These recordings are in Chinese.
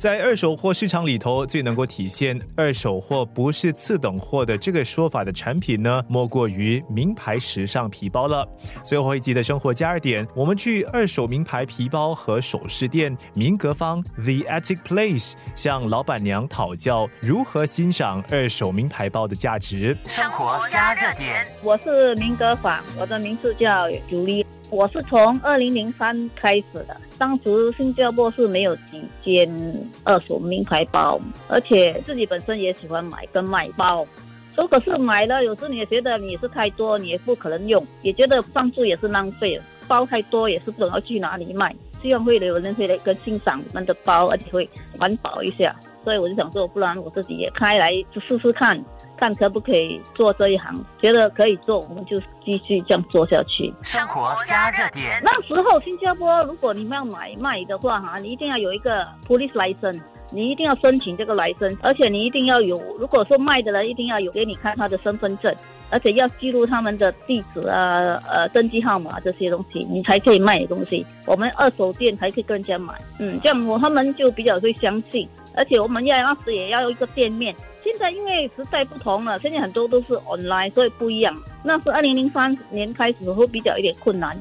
在二手货市场里头，最能够体现二手货不是次等货的这个说法的产品呢，莫过于名牌时尚皮包了。最后一集的生活加热点，我们去二手名牌皮包和首饰店明格坊 The Attic Place，向老板娘讨教如何欣赏二手名牌包的价值。生活加热点，我是明格坊，我的名字叫朱丽。我是从二零零三开始的，当时新加坡是没有几间二手名牌包，而且自己本身也喜欢买跟卖包。如果是买了，有时你也觉得你是太多，你也不可能用，也觉得放住也是浪费，包太多也是不知道去哪里卖。希望会有人会来跟欣赏我们的包，而且会环保一下。所以我就想说，不然我自己也开来试试看，看可不可以做这一行。觉得可以做，我们就继续这样做下去。生活加热点。那时候新加坡，如果你们要买卖的话，哈，你一定要有一个 police license，你一定要申请这个 license，而且你一定要有，如果说卖的人一定要有给你看他的身份证，而且要记录他们的地址啊、呃登记号码这些东西，你才可以卖东西。我们二手店才可以跟人家买，嗯，这样我他们就比较会相信。而且我们要那时也要有一个店面。现在因为时代不同了，现在很多都是 online，所以不一样。那是二零零三年开始会比较有点困难，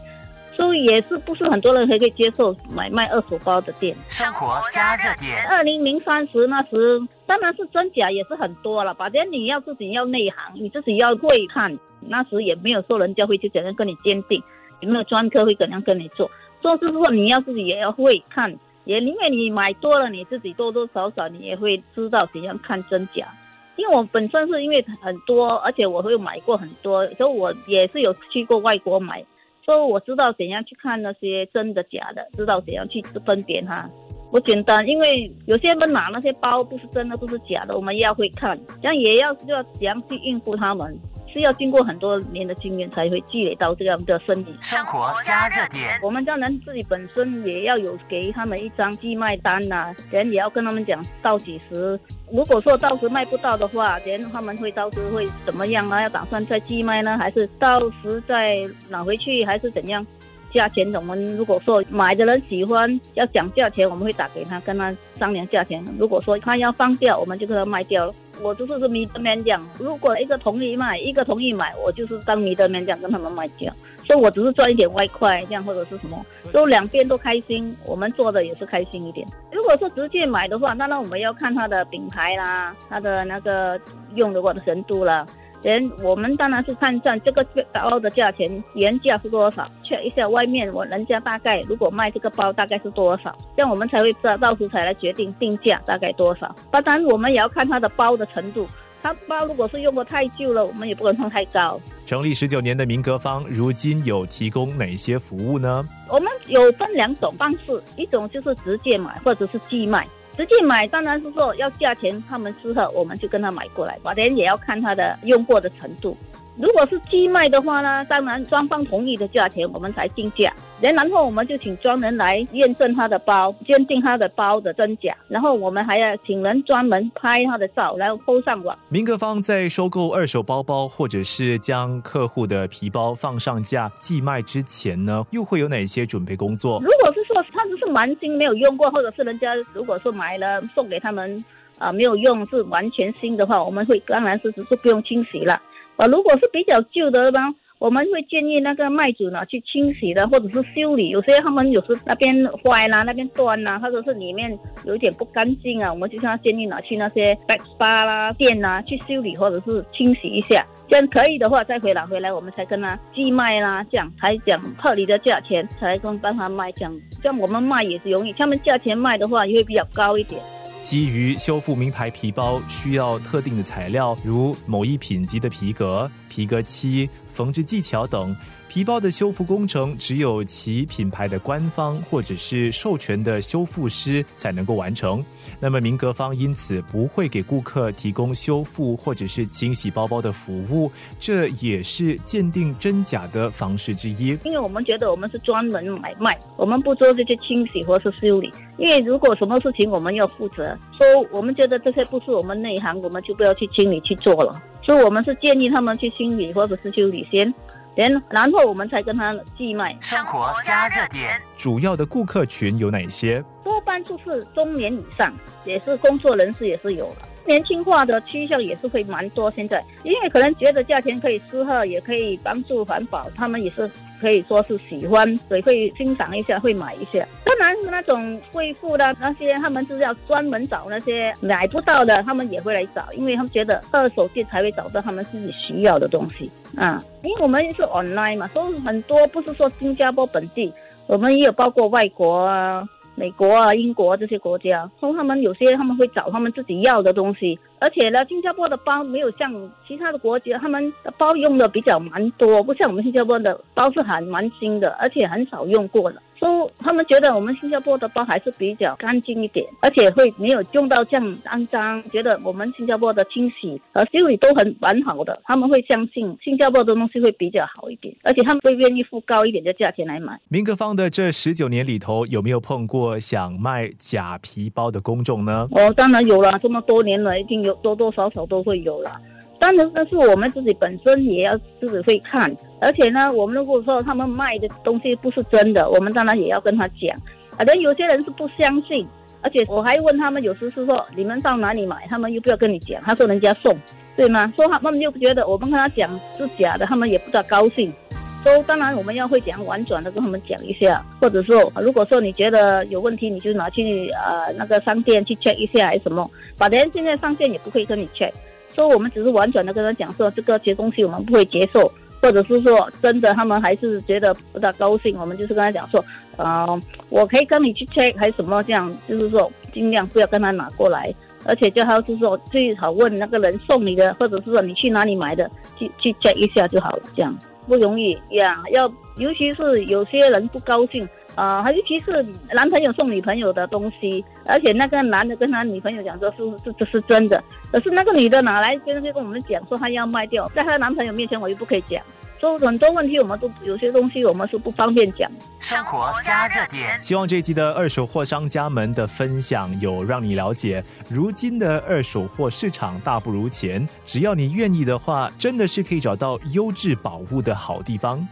所以也是不是很多人可以接受买卖二手包的店。生活加热点。二零零三时那时当然是真假也是很多了，反正你要自己要内行，你自己要会看。那时也没有说人家会去怎样跟你鉴定，有没有专科会怎样跟你做。做是说你要自己也要会看。也因为你买多了，你自己多多少少你也会知道怎样看真假。因为我本身是因为很多，而且我会买过很多，所以我也是有去过外国买，所以我知道怎样去看那些真的假的，知道怎样去分辨它。不简单，因为有些人拿那些包不是真的，不是假的，我们也要会看，这样也要要怎样去应付他们，是要经过很多年的经验才会积累到这样的生意。生活加热点，我们当然自己本身也要有给他们一张寄卖单呐，人也要跟他们讲到几时，如果说到时卖不到的话，人他们会到时会怎么样啊？要打算再寄卖呢，还是到时再拿回去，还是怎样？价钱，我们如果说买的人喜欢要讲价钱，我们会打给他，跟他商量价钱。如果说他要放掉，我们就给他卖掉了。我就是这么的面讲，如果一个同意卖，一个同意买，我就是当米德面讲跟他们卖掉。所以我只是赚一点外快，这样或者是什么，都两边都开心，我们做的也是开心一点。如果是直接买的话，那那我们要看它的品牌啦，它的那个用的过的程度啦。人我们当然是看上这个包的价钱原价是多少，check 一下外面我人家大概如果卖这个包大概是多少，这样我们才会知道到时才来决定定价大概多少。当然我们也要看它的包的程度，它包如果是用的太旧了，我们也不能放太高。成立十九年的民格坊，如今有提供哪些服务呢？我们有分两种方式，一种就是直接买或者是寄卖。实际买当然是说要价钱，他们适合我们就跟他买过来，反正也要看他的用过的程度。如果是寄卖的话呢，当然双方同意的价钱我们才定价，然后我们就请专人来验证他的包，鉴定他的包的真假，然后我们还要请人专门拍他的照，然后铺上网。明格方在收购二手包包或者是将客户的皮包放上架寄卖之前呢，又会有哪些准备工作？如果是说他只是蛮新没有用过，或者是人家如果说买了送给他们啊没有用是完全新的话，我们会当然是只是不用清洗了。啊，如果是比较旧的呢，我们会建议那个卖主呢去清洗的，或者是修理。有些他们有时那边坏啦，那边断啦，或者是里面有一点不干净啊，我们就向建议拿去那些 back spa 啦店呐去修理或者是清洗一下。这样可以的话再回来回来，我们才跟他寄卖啦，这样才讲合理的价钱才跟帮他卖。这样这样我们卖也是容易，他们价钱卖的话也会比较高一点。基于修复名牌皮包需要特定的材料，如某一品级的皮革、皮革漆、缝制技巧等。皮包的修复工程只有其品牌的官方或者是授权的修复师才能够完成。那么明格方因此不会给顾客提供修复或者是清洗包包的服务，这也是鉴定真假的方式之一。因为我们觉得我们是专门买卖，我们不做这些清洗或是修理。因为如果什么事情我们要负责，说我们觉得这些不是我们内行，我们就不要去清理去做了。所以我们是建议他们去清理或者是修理先。然然后我们才跟他寄卖。生活加热点，主要的顾客群有哪些？多半就是中年以上，也是工作人士也是有了。年轻化的趋向也是会蛮多。现在，因为可能觉得价钱可以适合，也可以帮助环保，他们也是可以说是喜欢，所以会欣赏一下，会买一下。当然，那种贵妇的那些，他们是要专门找那些买不到的，他们也会来找，因为他们觉得二手店才会找到他们自己需要的东西啊。因为我们是 online 嘛，所以很多不是说新加坡本地，我们也有包括外国啊。美国啊，英国这些国家，从他们有些他们会找他们自己要的东西，而且呢，新加坡的包没有像其他的国家，他们的包用的比较蛮多，不像我们新加坡的包是很蛮新的，而且很少用过了。说他们觉得我们新加坡的包还是比较干净一点，而且会没有用到这样肮脏。觉得我们新加坡的清洗和修理都很完好的，他们会相信新加坡的东西会比较好一点，而且他们会愿意付高一点的价钱来买。明格方的这十九年里头，有没有碰过想卖假皮包的公众呢？哦，当然有了，这么多年了，一定有多多少少都会有了。当然，但是我们自己本身也要自己会看，而且呢，我们如果说他们卖的东西不是真的，我们当然也要跟他讲。可能有些人是不相信，而且我还问他们，有时是说你们到哪里买，他们又不要跟你讲，他说人家送，对吗？说他们又觉得我们跟他讲是假的，他们也不大高兴。说当然我们要会讲婉转的跟他们讲一下，或者说如果说你觉得有问题，你就拿去呃那个商店去 check 一下还是什么，反正现在商店也不会跟你 check。说我们只是婉转的跟他讲说这个些东西我们不会接受，或者是说真的他们还是觉得不大高兴，我们就是跟他讲说，呃，我可以跟你去 check 还是什么这样，就是说尽量不要跟他拿过来，而且最好是说最好问那个人送你的，或者是说你去哪里买的，去去 check 一下就好了，这样不容易呀，要尤其是有些人不高兴。啊，尤其是男朋友送女朋友的东西，而且那个男的跟他女朋友讲说，是是这是真的，可是那个女的哪来跟跟我们讲说她要卖掉，在她男朋友面前我又不可以讲，所以很多问题我们都有些东西我们是不方便讲。生活加热点，希望这一期的二手货商家们的分享有让你了解，如今的二手货市场大不如前，只要你愿意的话，真的是可以找到优质宝物的好地方。